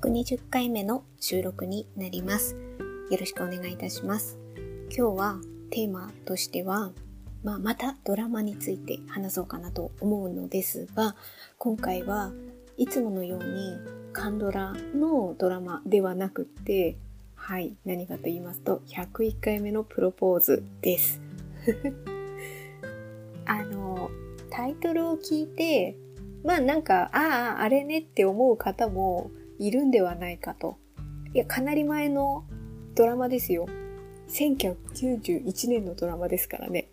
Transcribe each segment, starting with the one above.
120回目の収録になります。よろしくお願いいたします。今日はテーマとしては、まあ、またドラマについて話そうかなと思うのですが、今回はいつものようにカンドラのドラマではなくて、はい、何かと言いますと、101回目のプロポーズです。あの、タイトルを聞いて、まあなんか、ああ、あれねって思う方もいるんではないかと。いや、かなり前のドラマですよ。1991年のドラマですからね。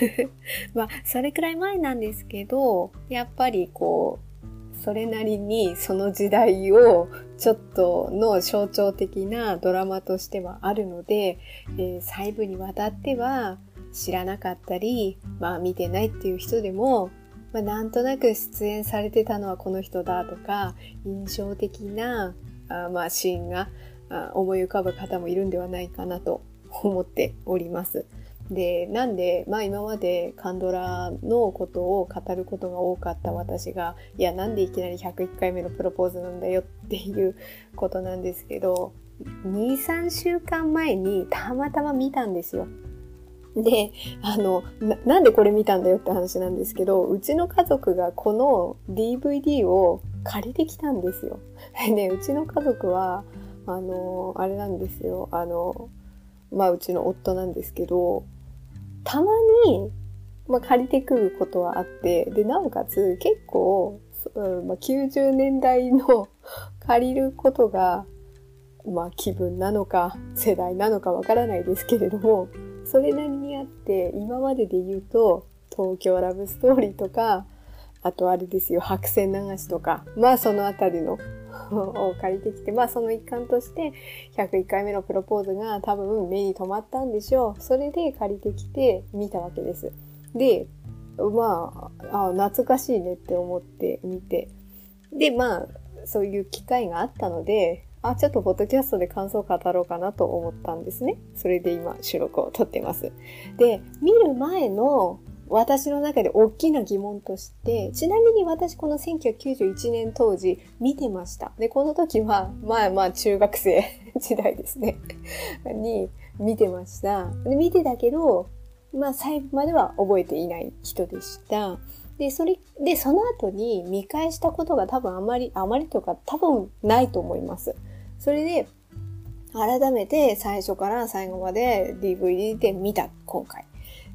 まあ、それくらい前なんですけど、やっぱりこう、それなりにその時代をちょっとの象徴的なドラマとしてはあるので、えー細部にわたっては知らなかったり、まあ見てないっていう人でも、まあ、なんとなく出演されてたのはこの人だとか、印象的なあまあシーンが思い浮かぶ方もいるんではないかなと思っております。で、なんで、まあ今までカンドラのことを語ることが多かった私が、いや、なんでいきなり101回目のプロポーズなんだよっていうことなんですけど、2、3週間前にたまたま見たんですよ。で、あのな、なんでこれ見たんだよって話なんですけど、うちの家族がこの DVD を借りてきたんですよ。で、うちの家族は、あの、あれなんですよ。あの、まあ、うちの夫なんですけど、たまに、まあ、借りてくることはあって、で、なおかつ結構、うんまあ、90年代の 借りることが、まあ、気分なのか、世代なのかわからないですけれども、それなりにあって、今までで言うと、東京ラブストーリーとか、あとあれですよ、白線流しとか、まあそのあたりの を借りてきて、まあその一環として、101回目のプロポーズが多分目に留まったんでしょう。それで借りてきて見たわけです。で、まあ、あ懐かしいねって思って見て、で、まあ、そういう機会があったので、あ、ちょっとポッドキャストで感想を語ろうかなと思ったんですね。それで今収録を撮ってます。で、見る前の私の中で大きな疑問として、ちなみに私この1991年当時見てました。で、この時は、まあまあ中学生 時代ですね。に見てました。で、見てたけど、まあ最後までは覚えていない人でした。で、それ、で、その後に見返したことが多分あまり、あまりというか多分ないと思います。それで、改めて最初から最後まで DVD で見た、今回。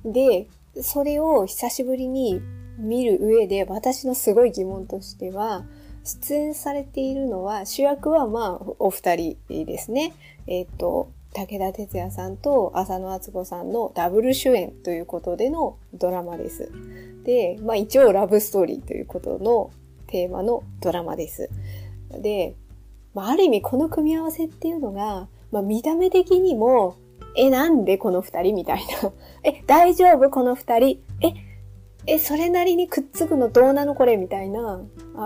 で、それを久しぶりに見る上で私のすごい疑問としては、出演されているのは、主役はまあお二人ですね。えっ、と、武田鉄矢さんと浅野敦子さんのダブル主演ということでのドラマです。で、まあ一応ラブストーリーということのテーマのドラマです。で、まあ、ある意味この組み合わせっていうのが、まあ、見た目的にも、え、なんでこの二人みたいな。え、大丈夫？この二人。え、え、それなりにくっつくのどうなのこれ？みたいな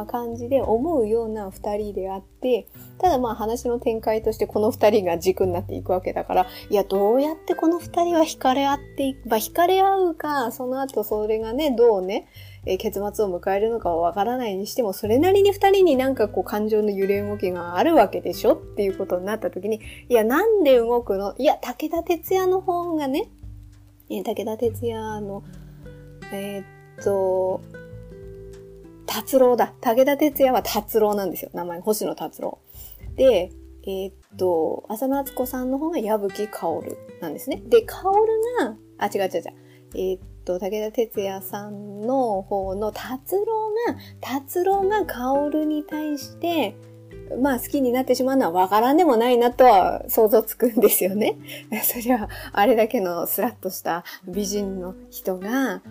感じで思うような二人であって、ただまあ話の展開としてこの二人が軸になっていくわけだから、いや、どうやってこの二人は惹かれ合っていく、まあ惹かれ合うか、その後それがね、どうね、えー結末を迎えるのかはわからないにしても、それなりに二人になんかこう感情の揺れ動きがあるわけでしょっていうことになった時に、いや、なんで動くの？いや、武田鉄矢の方がね、えー武田鉄矢の、えーっと、達郎だ。武田鉄矢は達郎なんですよ。名前、星野達郎。で、えーっと、浅野敦子さんの方が矢吹薫なんですね。で、薫が、あ、違う違う違う。えーっと、武田鉄矢さんの方の達郎が、達郎が薫に対して、まあ好きになってしまうのはわからんでもないなとは想像つくんですよね。そりゃ、あれだけのスラッとした美人の人が、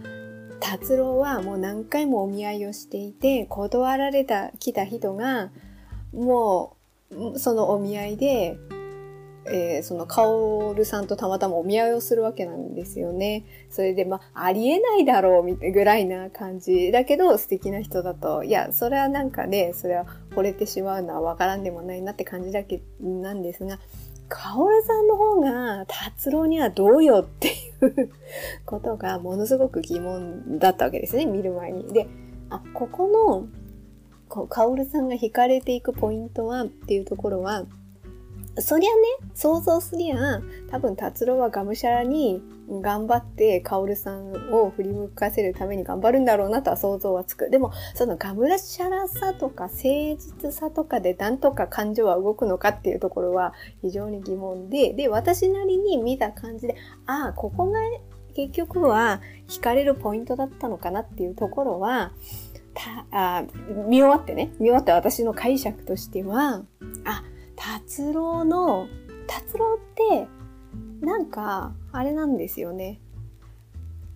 達郎はもう何回もお見合いをしていて、断られた、来た人が、もう、そのお見合いで、えーその、カオルさんとたまたまお見合いをするわけなんですよね。それで、まあ、ありえないだろう、みたいぐらいな感じ。だけど、素敵な人だと、いや、それはなんかね、それは惚れてしまうのはわからんでもないなって感じだけなんですが、カオルさんの方が、達郎にはどうよっていうことがものすごく疑問だったわけですね、見る前に。で、あ、ここの、こう、カオルさんが惹かれていくポイントはっていうところは、そりゃね、想像すりゃ、多分達郎はがむしゃらに頑張ってカオルさんを振り向かせるために頑張るんだろうなとは想像はつく。でも、そのがむしゃらさとか誠実さとかでなんとか感情は動くのかっていうところは非常に疑問で、で、私なりに見た感じで、ああ、ここが結局は惹かれるポイントだったのかなっていうところは、たあ見終わってね、見終わって私の解釈としては、あ、達郎の、達郎って、なんか、あれなんですよね。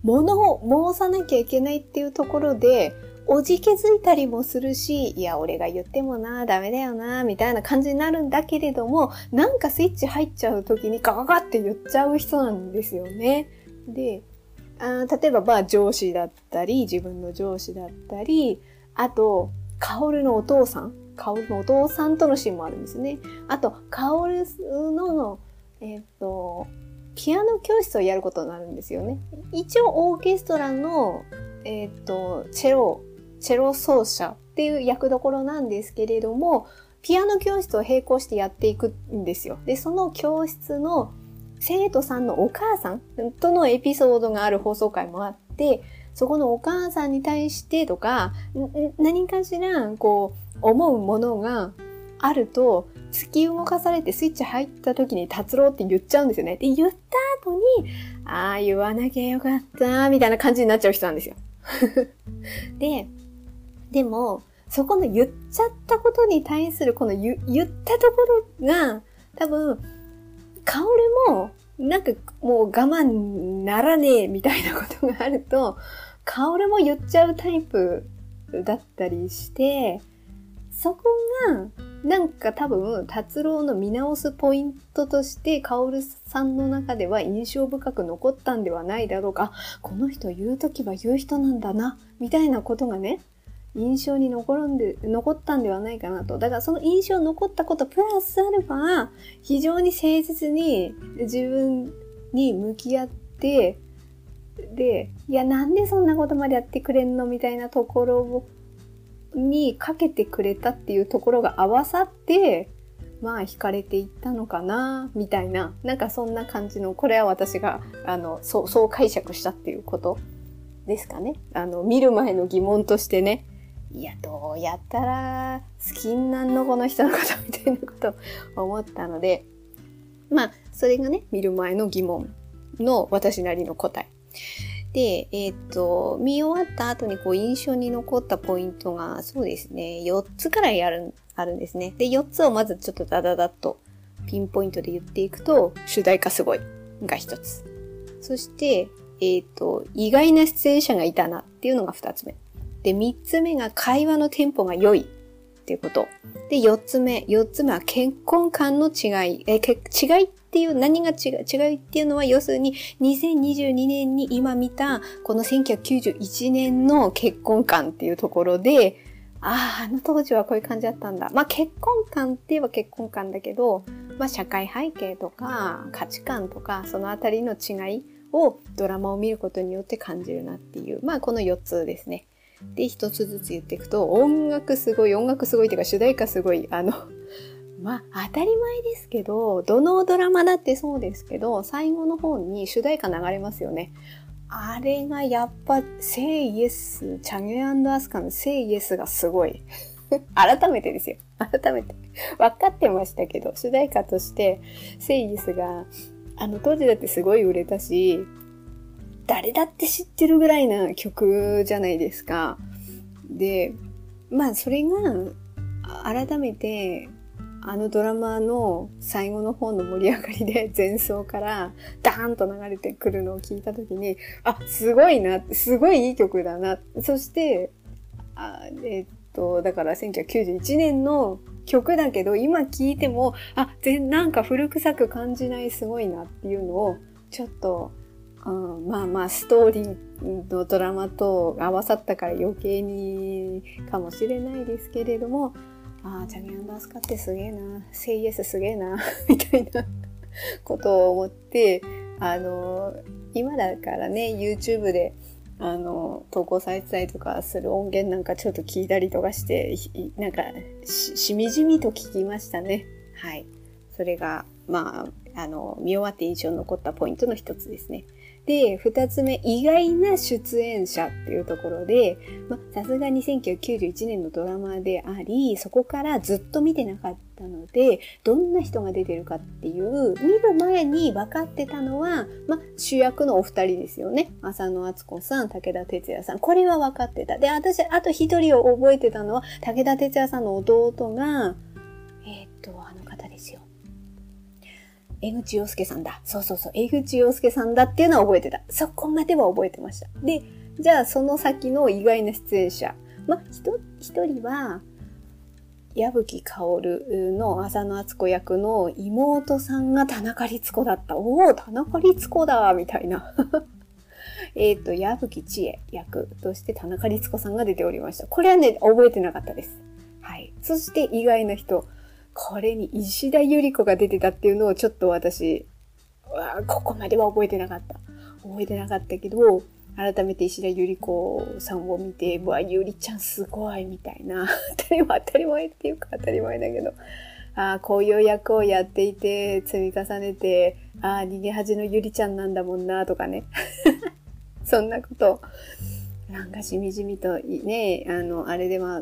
物を申さなきゃいけないっていうところで、おじけづいたりもするし、いや、俺が言ってもな、ダメだよな、みたいな感じになるんだけれども、なんかスイッチ入っちゃう時にガガガって言っちゃう人なんですよね。で、あ例えば、まあ、上司だったり、自分の上司だったり、あと、カオルのお父さんカオルのお父さんとのシーンもあるんですね。あと、カオルの、えっ、と、ピアノ教室をやることになるんですよね。一応、オーケストラの、えっ、と、チェロ、チェロ奏者っていう役どころなんですけれども、ピアノ教室を並行してやっていくんですよ。で、その教室の生徒さんのお母さんとのエピソードがある放送回もあって、そこのお母さんに対してとか、何かしら、こう、思うものがあると、突き動かされてスイッチ入った時に達郎って言っちゃうんですよね。で、言った後に、ああ、言わなきゃよかった、みたいな感じになっちゃう人なんですよ。で、でも、そこの言っちゃったことに対するこの言言ったところが、多分、香りも、なんかもう我慢ならねえみたいなことがあると、香りも言っちゃうタイプだったりして、そこが、なんか多分、達郎の見直すポイントとして、カオルさんの中では印象深く残ったんではないだろうか。この人言うときは言う人なんだな、みたいなことがね、印象に残るんで、残ったんではないかなと。だからその印象残ったことプラスアルファ、非常に誠実に自分に向き合って、で、いや、なんでそんなことまでやってくれんの？みたいなところをにかけてくれたっていうところが合わさって、まあ惹かれていったのかな、みたいな、なんかそんな感じの、これは私が、あの、そう、そう解釈したっていうことですかね。あの、見る前の疑問としてね、いや、どうやったら好きになんのこの人のことみたいなことを 思ったので、まあ、それがね、見る前の疑問の私なりの答え。で、えっ、ー、と、見終わった後にこう印象に残ったポイントが、そうですね、4つくらいある、あるんですね。で、4つをまずちょっとダダダッとピンポイントで言っていくと、主題歌すごいが1つ。そして、えっ、ー、と、意外な出演者がいたなっていうのが2つ目。で、3つ目が会話のテンポが良いっていうこと。で、4つ目。4つ目は結婚観の違い。え、け違いっていう、何が違う、違いっていうのは、要するに、2022年に今見た、この1991年の結婚観っていうところで、ああ、あの当時はこういう感じだったんだ。まあ結婚観って言えば結婚観だけど、まあ社会背景とか価値観とかそのあたりの違いをドラマを見ることによって感じるなっていう、まあこの4つですね。で、一つずつ言っていくと、音楽すごい、音楽すごいっていうか主題歌すごい、あの、まあ、当たり前ですけど、どのドラマだってそうですけど、最後の方に主題歌流れますよね。あれがやっぱ、セイイエス、チャゲアンドアスカのセイイエスがすごい。改めてですよ。改めて。分かってましたけど、主題歌として、セイイエスが、あの当時だってすごい売れたし、誰だって知ってるぐらいな曲じゃないですか。で、まあそれが改めてあのドラマの最後の方の盛り上がりで 前奏からダーンと流れてくるのを聞いた時に、あ、すごいな、すごいいい曲だな。そして、あえっと、だから1991年の曲だけど、今聴いても、あ、全、なんか古臭く感じないすごいなっていうのを、ちょっとうん、まあまあストーリーのドラマと合わさったから余計にかもしれないですけれどもああジャニ・アンダースカってすげえなセイエスすげえな みたいなことを思ってあの今だからね YouTube であの、投稿されてたりとかする音源なんかちょっと聞いたりとかして、なんかし、しみじみと聞きましたね。はい。それが、まあ、あの、見終わって印象に残ったポイントの一つですね。で、二つ目、意外な出演者っていうところで、ま、さすがに1991年のドラマであり、そこからずっと見てなかったので、どんな人が出てるかっていう、見る前に分かってたのは、ま、主役のお二人ですよね。浅野敦子さん、武田鉄矢さん。これは分かってた。で、私、あと一人を覚えてたのは、武田鉄矢さんの弟が、えー、っと、あ。江口洋介さんだ。そうそうそう。江口洋介さんだっていうのは覚えてた。そこまでは覚えてました。で、じゃあその先の意外な出演者。まあ、一人は、矢吹薫の浅野敦子役の妹さんが田中律子だった。おお、田中律子だみたいな。えっと、矢吹千恵役として田中律子さんが出ておりました。これはね、覚えてなかったです。はい。そして意外な人。これに石田ゆり子が出てたっていうのをちょっと私、ここまでは覚えてなかった。覚えてなかったけど、改めて石田ゆり子さんを見て、うわ、ゆりちゃんすごいみたいな。当たり前、当たり前っていうか当たり前だけど、ああ、こういう役をやっていて、積み重ねて、ああ、逃げ恥のゆりちゃんなんだもんな、とかね。そんなこと、なんかしみじみとね、あの、あれでは、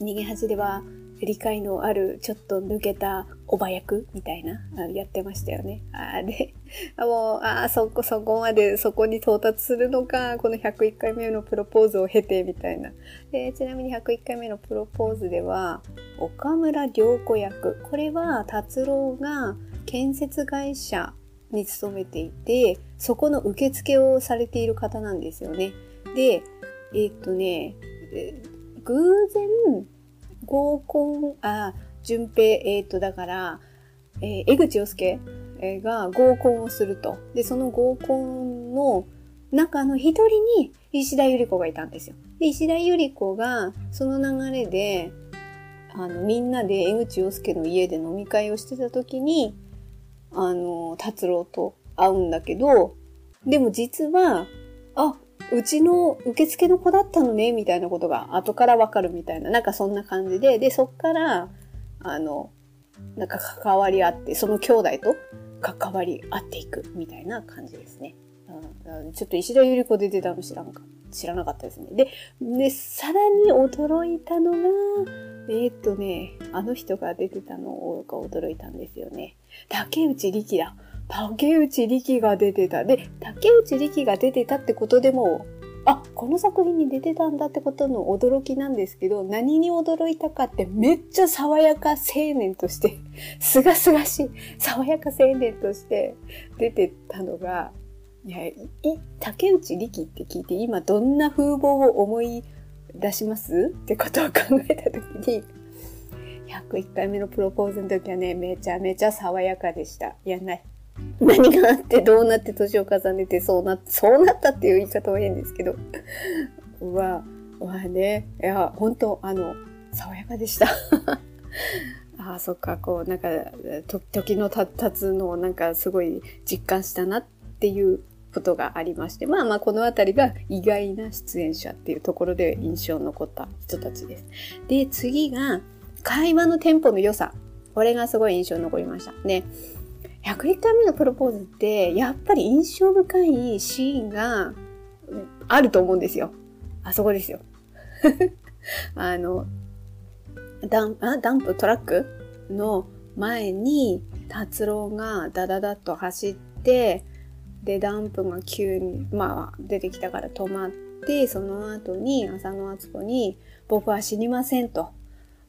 逃げ恥では、理解のあるちょっと抜けたおば役みたいな、やってましたよね。あで、もう、あそこ、そこまで、そこに到達するのか、この101回目のプロポーズを経て、みたいな。で、ちなみに101回目のプロポーズでは、岡村良子役。これは、達郎が建設会社に勤めていて、そこの受付をされている方なんですよね。で、えー、っとね、偶然、合コン、あ、順平、えっ、と、だから、えー、江口洋介が合コンをすると。で、その合コンの中の一人に石田ゆり子がいたんですよ。で、石田ゆり子が、その流れで、あの、みんなで江口洋介の家で飲み会をしてた時に、あの、達郎と会うんだけど、でも実は、あ、うちの受付の子だったのね、みたいなことが後からわかるみたいな、なんかそんな感じで、で、そっから、あの、なんか関わり合って、その兄弟と関わり合っていくみたいな感じですね。うん、ちょっと石田ゆり子出てたの知らんか知らなかったですね。で、で、さらに驚いたのが、えー、っとね、あの人が出てたのが驚いたんですよね。竹内力だ。竹内力が出てた。で、竹内力が出てたってことでも、あ、この作品に出てたんだってことの驚きなんですけど、何に驚いたかってめっちゃ爽やか青年として、すがすがしい、爽やか青年として出てたのが、いや、い、竹内力って聞いて今どんな風貌を思い出します？ってことを考えたときに、101回目のプロポーズの時はね、めちゃめちゃ爽やかでした。いや、ない。何があってどうなって年を重ねてそうな、そうなったっていう言い方は変ですけど。は、はね、いや、本当あの、爽やかでした。ああ、そっか、こう、なんか、時のた経つのをなんかすごい実感したなっていうことがありまして、まあまあこのあたりが意外な出演者っていうところで印象に残った人たちです。で、次が、会話のテンポの良さ。これがすごい印象に残りました。ね。101回目のプロポーズって、やっぱり印象深いシーンがあると思うんですよ。あそこですよ。あの、ダンあダンプトラックの前に達郎がダダダッと走って、で、ダンプが急に、まあ、出てきたから止まって、その後に浅野敦子に、僕は死にませんと。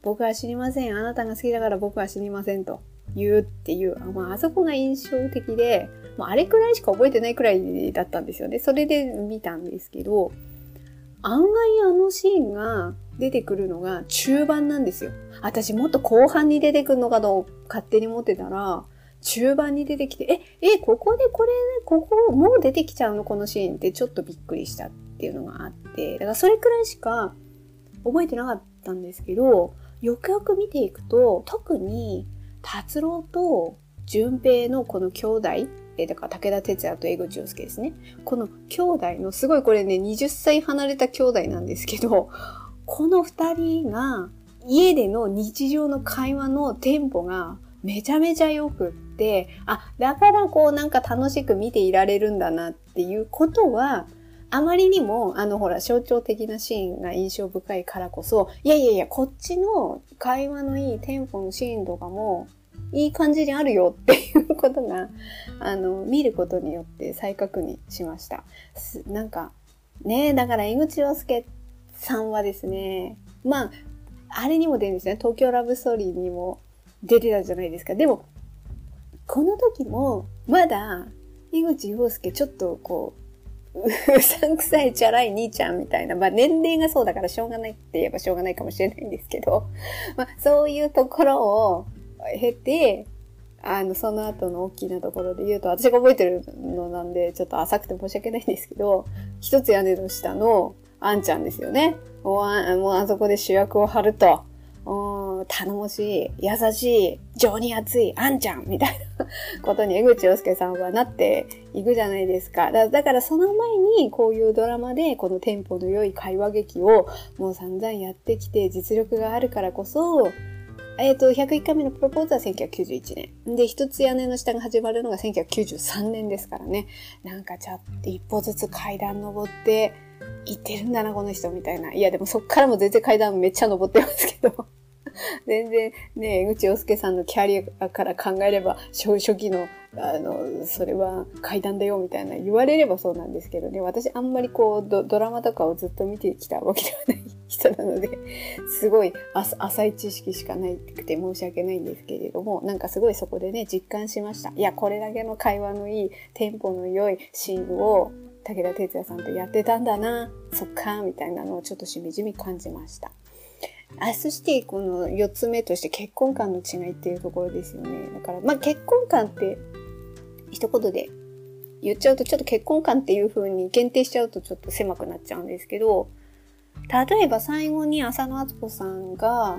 僕は死にません。あなたが好きだから僕は死にませんと。言うっていう、まあ、あそこが印象的で、まあ、あれくらいしか覚えてないくらいだったんですよね。それで見たんですけど、案外あのシーンが出てくるのが中盤なんですよ。私もっと後半に出てくるのかと勝手に思ってたら、中盤に出てきて、え、え、ここでこれ、ここもう出てきちゃうの？このシーンってちょっとびっくりしたっていうのがあって、だからそれくらいしか覚えてなかったんですけど、よくよく見ていくと、特に達郎と淳平のこの兄弟えだから武田鉄矢と江口洋介ですね。この兄弟の、すごいこれね、20歳離れた兄弟なんですけど、この二人が家での日常の会話のテンポがめちゃめちゃ良くって、あ、だからこうなんか楽しく見ていられるんだなっていうことは、あまりにも、あの、ほら、象徴的なシーンが印象深いからこそ、いやいやいや、こっちの会話のいいテンポのシーンとかも、いい感じにあるよっていうことが、あの、見ることによって再確認しました。なんか、ねだから江口洋介さんはですね、まあ、あれにも出るんですね。東京ラブストーリーにも出てたじゃないですか。でも、この時も、まだ、井口洋介ちょっとこう、うさんくさいチャラい兄ちゃんみたいな、まあ年齢がそうだからしょうがないって言えばしょうがないかもしれないんですけど、まあそういうところを経て、あの、その後の大きなところで言うと、私が覚えてるのなんで、ちょっと浅くて申し訳ないんですけど、一つ屋根の下のあんちゃんですよね。もうあもうあそこで主役を張ると。頼もしい、優しい、情に熱い、あんちゃんみたいなことに江口洋介さんはなっていくじゃないですか。だだからその前にこういうドラマでこのテンポの良い会話劇をもう散々やってきて実力があるからこそ、えっ、ー、と、101回目のプロポーズは1991年。で、一つ屋根の下が始まるのが1993年ですからね。なんかちゃって一歩ずつ階段登って行ってるんだな、この人みたいな。いや、でもそっからも全然階段めっちゃ登ってますけど。全然ね、江口洋介さんのキャリアから考えれば、初期の、あの、それは階段だよみたいな言われればそうなんですけどね、私あんまりこうド、ドラマとかをずっと見てきたわけではない人なので、すごい浅い知識しかないくて申し訳ないんですけれども、なんかすごいそこでね、実感しました。いや、これだけの会話のいい、テンポの良いシーンを、武田鉄矢さんとやってたんだな、そっか、みたいなのをちょっとしみじみ感じました。あそしてこの4つ目として結婚観の違いっていうところですよね。だから、まあ結婚観って一言で言っちゃうとちょっと結婚観っていう風に限定しちゃうとちょっと狭くなっちゃうんですけど、例えば最後に浅野敦子さんが、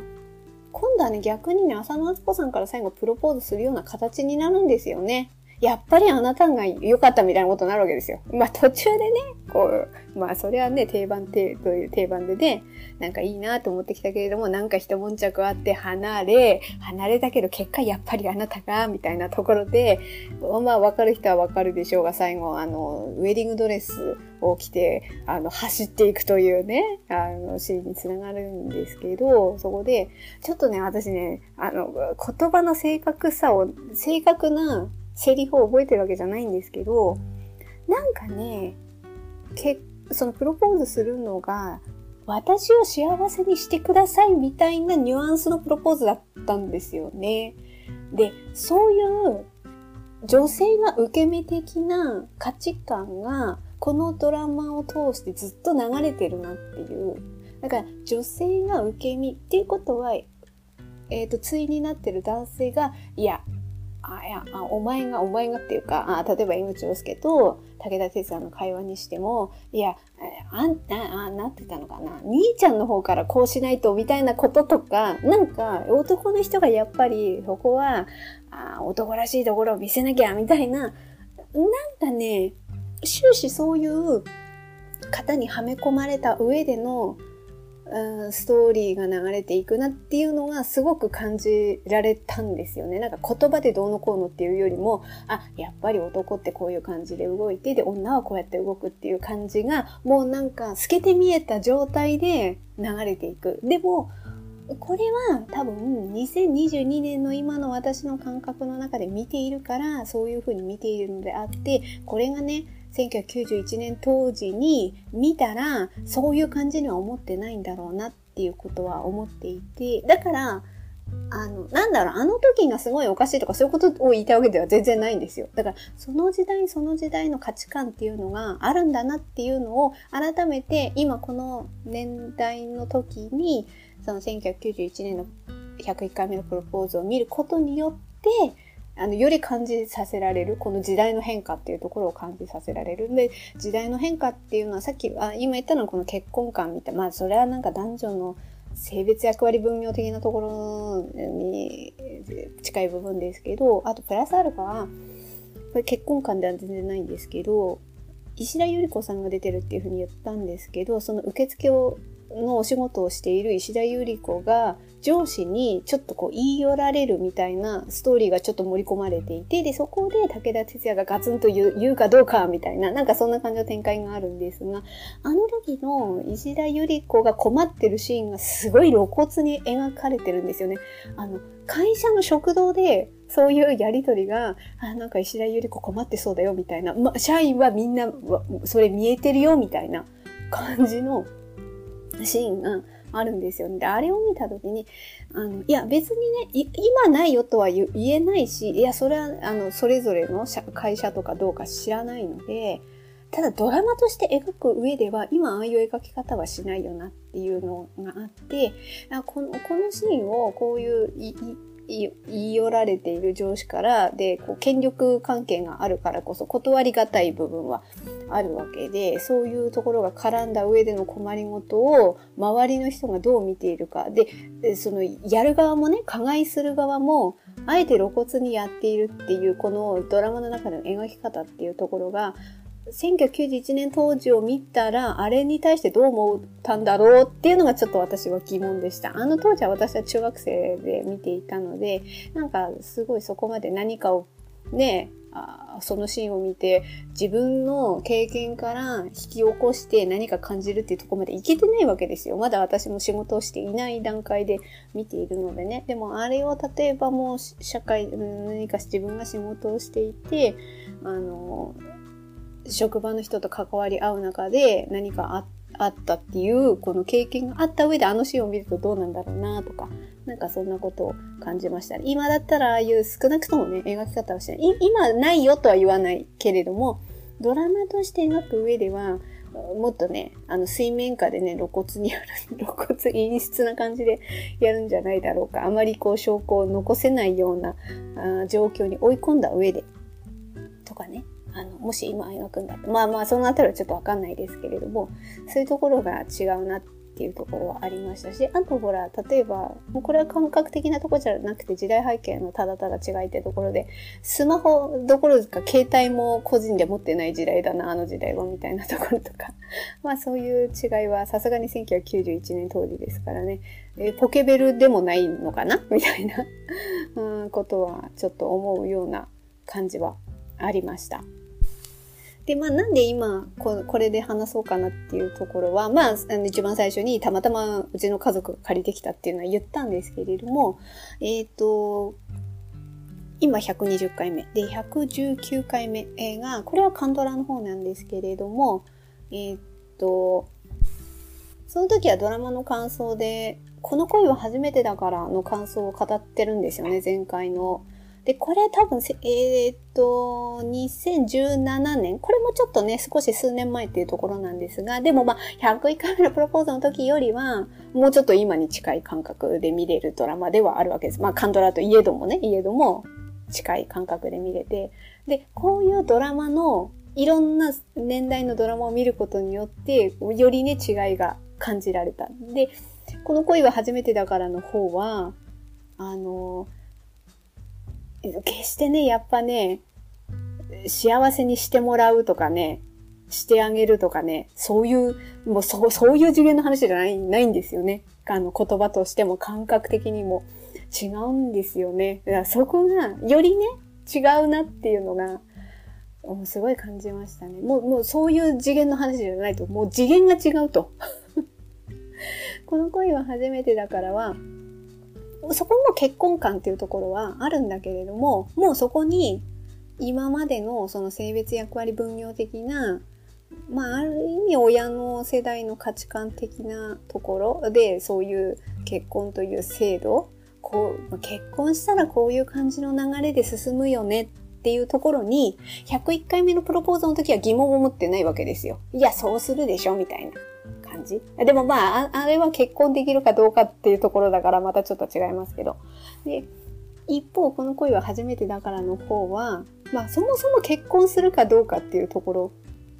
今度はね逆にね浅野敦子さんから最後プロポーズするような形になるんですよね。やっぱりあなたが良かったみたいなことになるわけですよ。まあ途中でね、こう、まあそれはね、定番て、という定番でね、なんかいいなと思ってきたけれども、なんか一悶着あって離れ、離れたけど結果やっぱりあなたが、みたいなところで、まあ分かる人は分かるでしょうが、最後、あの、ウェディングドレスを着て、あの、走っていくというね、あの、シーンにつながるんですけど、そこで、ちょっとね、私ね、あの、言葉の正確さを、正確なセリフを覚えてるわけじゃないんですけど、なんかね、けそのプロポーズするのが、私を幸せにしてくださいみたいなニュアンスのプロポーズだったんですよね。で、そういう女性が受け身的な価値観がこのドラマを通してずっと流れてるなっていう。だから女性が受け身っていうことは、えっ、ー、と、対になってる男性が、いや、あ、いや、あお前が、お前がっていうか、あ例えば江口洋介と武田鉄矢の会話にしても、いや、あん、あ、あ、なってたのかな。兄ちゃんの方からこうしないと、みたいなこととか、なんか、男の人がやっぱり、そこは、あ男らしいところを見せなきゃ、みたいな、なんかね、終始そういう型にはめ込まれた上での、ストーリーが流れていくなっていうのがすごく感じられたんですよね。なんか言葉でどうのこうのっていうよりも、あ、やっぱり男ってこういう感じで動いて、で、女はこうやって動くっていう感じが、もうなんか透けて見えた状態で流れていく。でも、これは多分2022年の今の私の感覚の中で見ているからそういうふうに見ているのであってこれがね1991年当時に見たらそういう感じには思ってないんだろうなっていうことは思っていてだからあの、なんだろう、あの時がすごいおかしいとかそういうことを言いたいわけでは全然ないんですよ。だから、その時代その時代の価値観っていうのがあるんだなっていうのを改めて今この年代の時に、その1991年の101回目のプロポーズを見ることによって、あの、より感じさせられる、この時代の変化っていうところを感じさせられる。で、時代の変化っていうのはさっき、あ今言ったのはこの結婚観みたいな、まあそれはなんか男女の性別役割分業的なところに近い部分ですけど、あとプラスアルファは、こ、れ結婚観では全然ないんですけど、石田ゆり子さんが出てるっていうふうに言ったんですけど、その受付をのお仕事をしている石田ゆり子が上司にちょっとこう言い寄られるみたいなストーリーがちょっと盛り込まれていて、で、そこで武田鉄矢がガツンと言う言うかどうかみたいな、なんかそんな感じの展開があるんですが、あの時の石田ゆり子が困ってるシーンがすごい露骨に描かれてるんですよね。あの、会社の食堂でそういうやりとりが、あ、なんか石田ゆり子困ってそうだよみたいな、ま、社員はみんなそれ見えてるよみたいな感じのシーンがあるんですよね。で、あれを見たときに、あの、いや、別にね、今ないよとは言えないし、いや、それは、あの、それぞれの会社とかどうか知らないので、ただドラマとして描く上では、今ああいう描き方はしないよなっていうのがあって、この、このシーンをこういう言い寄られている上司からでこう権力関係があるからこそ断りがたい部分はあるわけでそういうところが絡んだ上での困りごとを周りの人がどう見ているか。でそのやる側もね加害する側もあえて露骨にやっているっていうこのドラマの中での描き方っていうところが1991年当時を見たら、あれに対してどう思ったんだろうっていうのがちょっと私は疑問でした。あの当時は私は中学生で見ていたので、なんかすごいそこまで何かをね、あそのシーンを見て自分の経験から引き起こして何か感じるっていうとこまでいけてないわけですよ。まだ私も仕事をしていない段階で見ているのでね。でもあれを例えばもう社会、何か自分が仕事をしていて、あの、職場の人と関わり合う中で何かあったっていうこの経験があった上であのシーンを見るとどうなんだろうなとかなんかそんなことを感じました、今だったらああいう少なくともね描き方をしない今ないよとは言わないけれどもドラマとして描く上ではもっとね、あの水面下でね、露骨にやる、露骨陰湿な感じでやるんじゃないだろうか。あまりこう証拠を残せないようなあ状況に追い込んだ上で、とかね。あの、もし今描くんだって。まあまあ、そのあたりはちょっとわかんないですけれども、そういうところが違うなっていうところはありましたし、あとほら、例えば、もうこれは感覚的なとこじゃなくて時代背景のただただ違いってところで、スマホどころか携帯も個人で持ってない時代だな、あの時代はみたいなところとか。まあそういう違いはさすがに1991年当時ですからね、えポケベルでもないのかな？みたいなうん、ことはちょっと思うような感じはありました。で、まあなんで今こ、これで話そうかなっていうところは、まあ、あの一番最初にたまたまうちの家族が借りてきたっていうのは言ったんですけれども、えっ、ー、と、今120回目。で、119回目が、これはカンドラの方なんですけれども、えっ、と、その時はドラマの感想で、この恋は初めてだからの感想を語ってるんですよね、前回ので、これ多分、えー、っと、2017年、これもちょっとね、少し数年前っていうところなんですが、でもまあ、101回目のプロポーズの時よりは、もうちょっと今に近い感覚で見れるドラマではあるわけです。まあ、カンドラといえどもね、いえども、近い感覚で見れて。で、こういうドラマの、いろんな年代のドラマを見ることによって、よりね、違いが感じられた。で、この恋は初めてだからの方は、あの、決してね、やっぱね、幸せにしてもらうとかね、してあげるとかね、そういう、もうそう、そういう次元の話じゃない、ないんですよね。あの、言葉としても感覚的にも違うんですよね。だからそこが、よりね、違うなっていうのが、すごい感じましたね。もう、もうそういう次元の話じゃないと、もう次元が違うと。この恋は初めてだからは、そこも結婚観っていうところはあるんだけれども、もうそこに今までのその性別役割分業的な、まあある意味親の世代の価値観的なところでそういう結婚という制度、こう、結婚したらこういう感じの流れで進むよねっていうところに、101回目のプロポーズの時は疑問を持ってないわけですよ。いや、そうするでしょみたいな。じ？でもまあ、あれは結婚できるかどうかっていうところだからまたちょっと違いますけど。で、一方、この恋は初めてだからの方は、まあそもそも結婚するかどうかっていうところ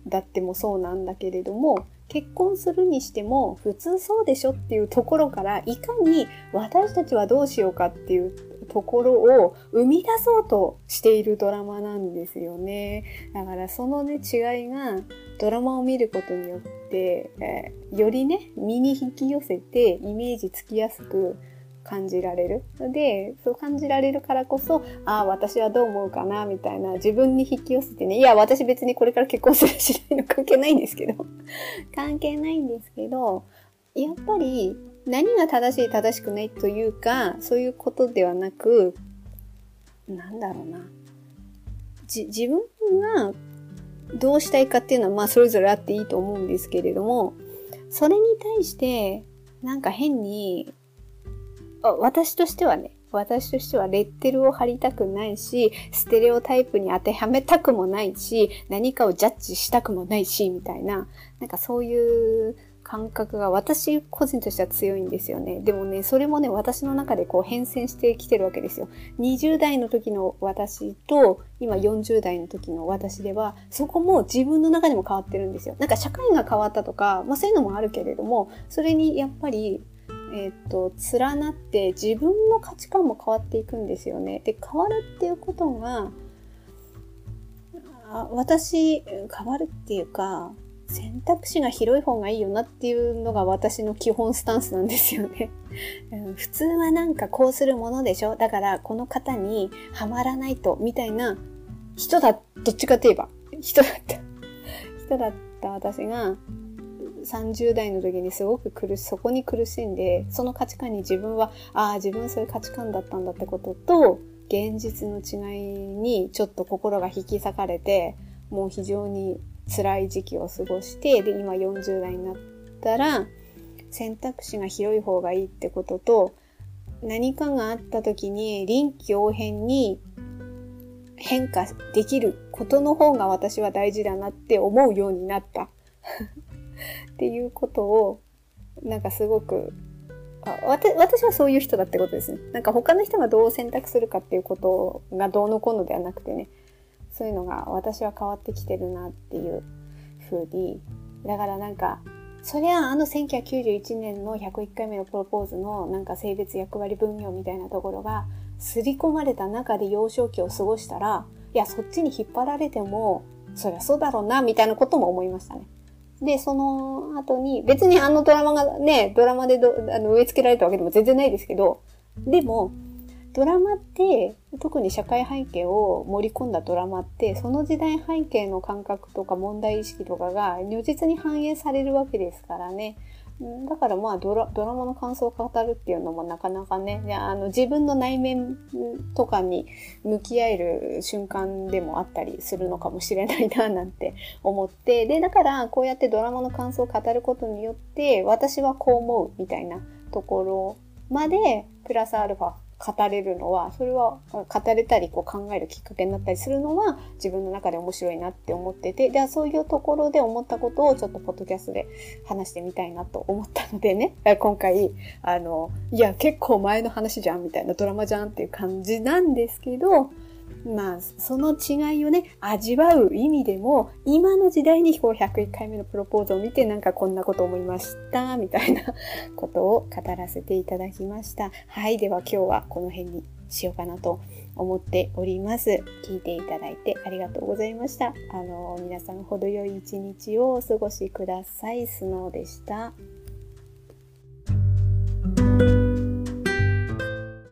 だってもそうなんだけれども、結婚するにしても普通そうでしょっていうところからいかに私たちはどうしようかっていうところを生み出そうとしているドラマなんですよね。だからそのね、違いがドラマを見ることによって、えー、よりね、身に引き寄せてイメージつきやすく感じられる。で、そう感じられるからこそ、ああ、私はどう思うかな、みたいな、自分に引き寄せてね、いや、私別にこれから結婚するしないの関係ないんですけど、関係ないんですけど、やっぱり何が正しい正しくないというか、そういうことではなく、なんだろうな。じ、自分がどうしたいかっていうのはまあそれぞれあっていいと思うんですけれども、それに対してなんか変に私としてはね、私としてはレッテルを貼りたくないし、ステレオタイプに当てはめたくもないし、何かをジャッジしたくもないし、みたいな、なんかそういう感覚が私個人としては強いんですよね。でもね、それもね、私の中でこう変遷してきてるわけですよ。20代の時の私と、今40代の時の私では、そこも自分の中でも変わってるんですよ。なんか社会が変わったとか、まあそういうのもあるけれども、それにやっぱりえっ、と、連なって自分の価値観も変わっていくんですよね。で、変わるっていうことが、あ私、変わるっていうか、選択肢が広い方がいいよなっていうのが私の基本スタンスなんですよね。普通はなんかこうするものでしょ？だからこの方にはまらないとみたいな人だ、どっちかといえば人だった。人だった私が30代の時にすごく苦し、そこに苦しんで、その価値観に自分は、ああ、自分そういう価値観だったんだってことと、現実の違いにちょっと心が引き裂かれて、もう非常に辛い時期を過ごして、で、今40代になったら、選択肢が広い方がいいってことと、何かがあった時に臨機応変に変化できることの方が私は大事だなって思うようになった。っていうことを、なんかすごく、私はそういう人だってことですね。なんか他の人がどう選択するかっていうことがどうのこうのではなくてね、そういうのが私は変わってきてるなっていう風に、だからなんか、そりゃあの1991年の101回目のプロポーズのなんか性別役割分業みたいなところが刷り込まれた中で幼少期を過ごしたら、いや、そっちに引っ張られても、そりゃそうだろうな、みたいなことも思いましたね。で、その後に、別にあのドラマがね、ドラマであの植え付けられたわけでも全然ないですけど、でも、ドラマって、特に社会背景を盛り込んだドラマって、その時代背景の感覚とか問題意識とかが如実に反映されるわけですからね。だからまあドラドラマの感想を語るっていうのもなかなかね、あの自分の内面とかに向き合える瞬間でもあったりするのかもしれないななんて思って、で、だからこうやってドラマの感想を語ることによって、私はこう思うみたいなところまでプラスアルファ語れるのは、それは語れたりこう考えるきっかけになったりするのは自分の中で面白いなって思ってて、ではそういうところで思ったことをちょっとポッドキャストで話してみたいなと思ったのでね、今回、あの、いや結構前の話じゃんみたいなドラマじゃんっていう感じなんですけど、まあ、その違いをね、味わう意味でも、今の時代にこう101回目のプロポーズを見てなんかこんなこと思いました、みたいな ことを語らせていただきました。はい、では今日はこの辺にしようかなと思っております。聞いていただいてありがとうございました。あの、皆さん程よい一日をお過ごしください。スノーでした。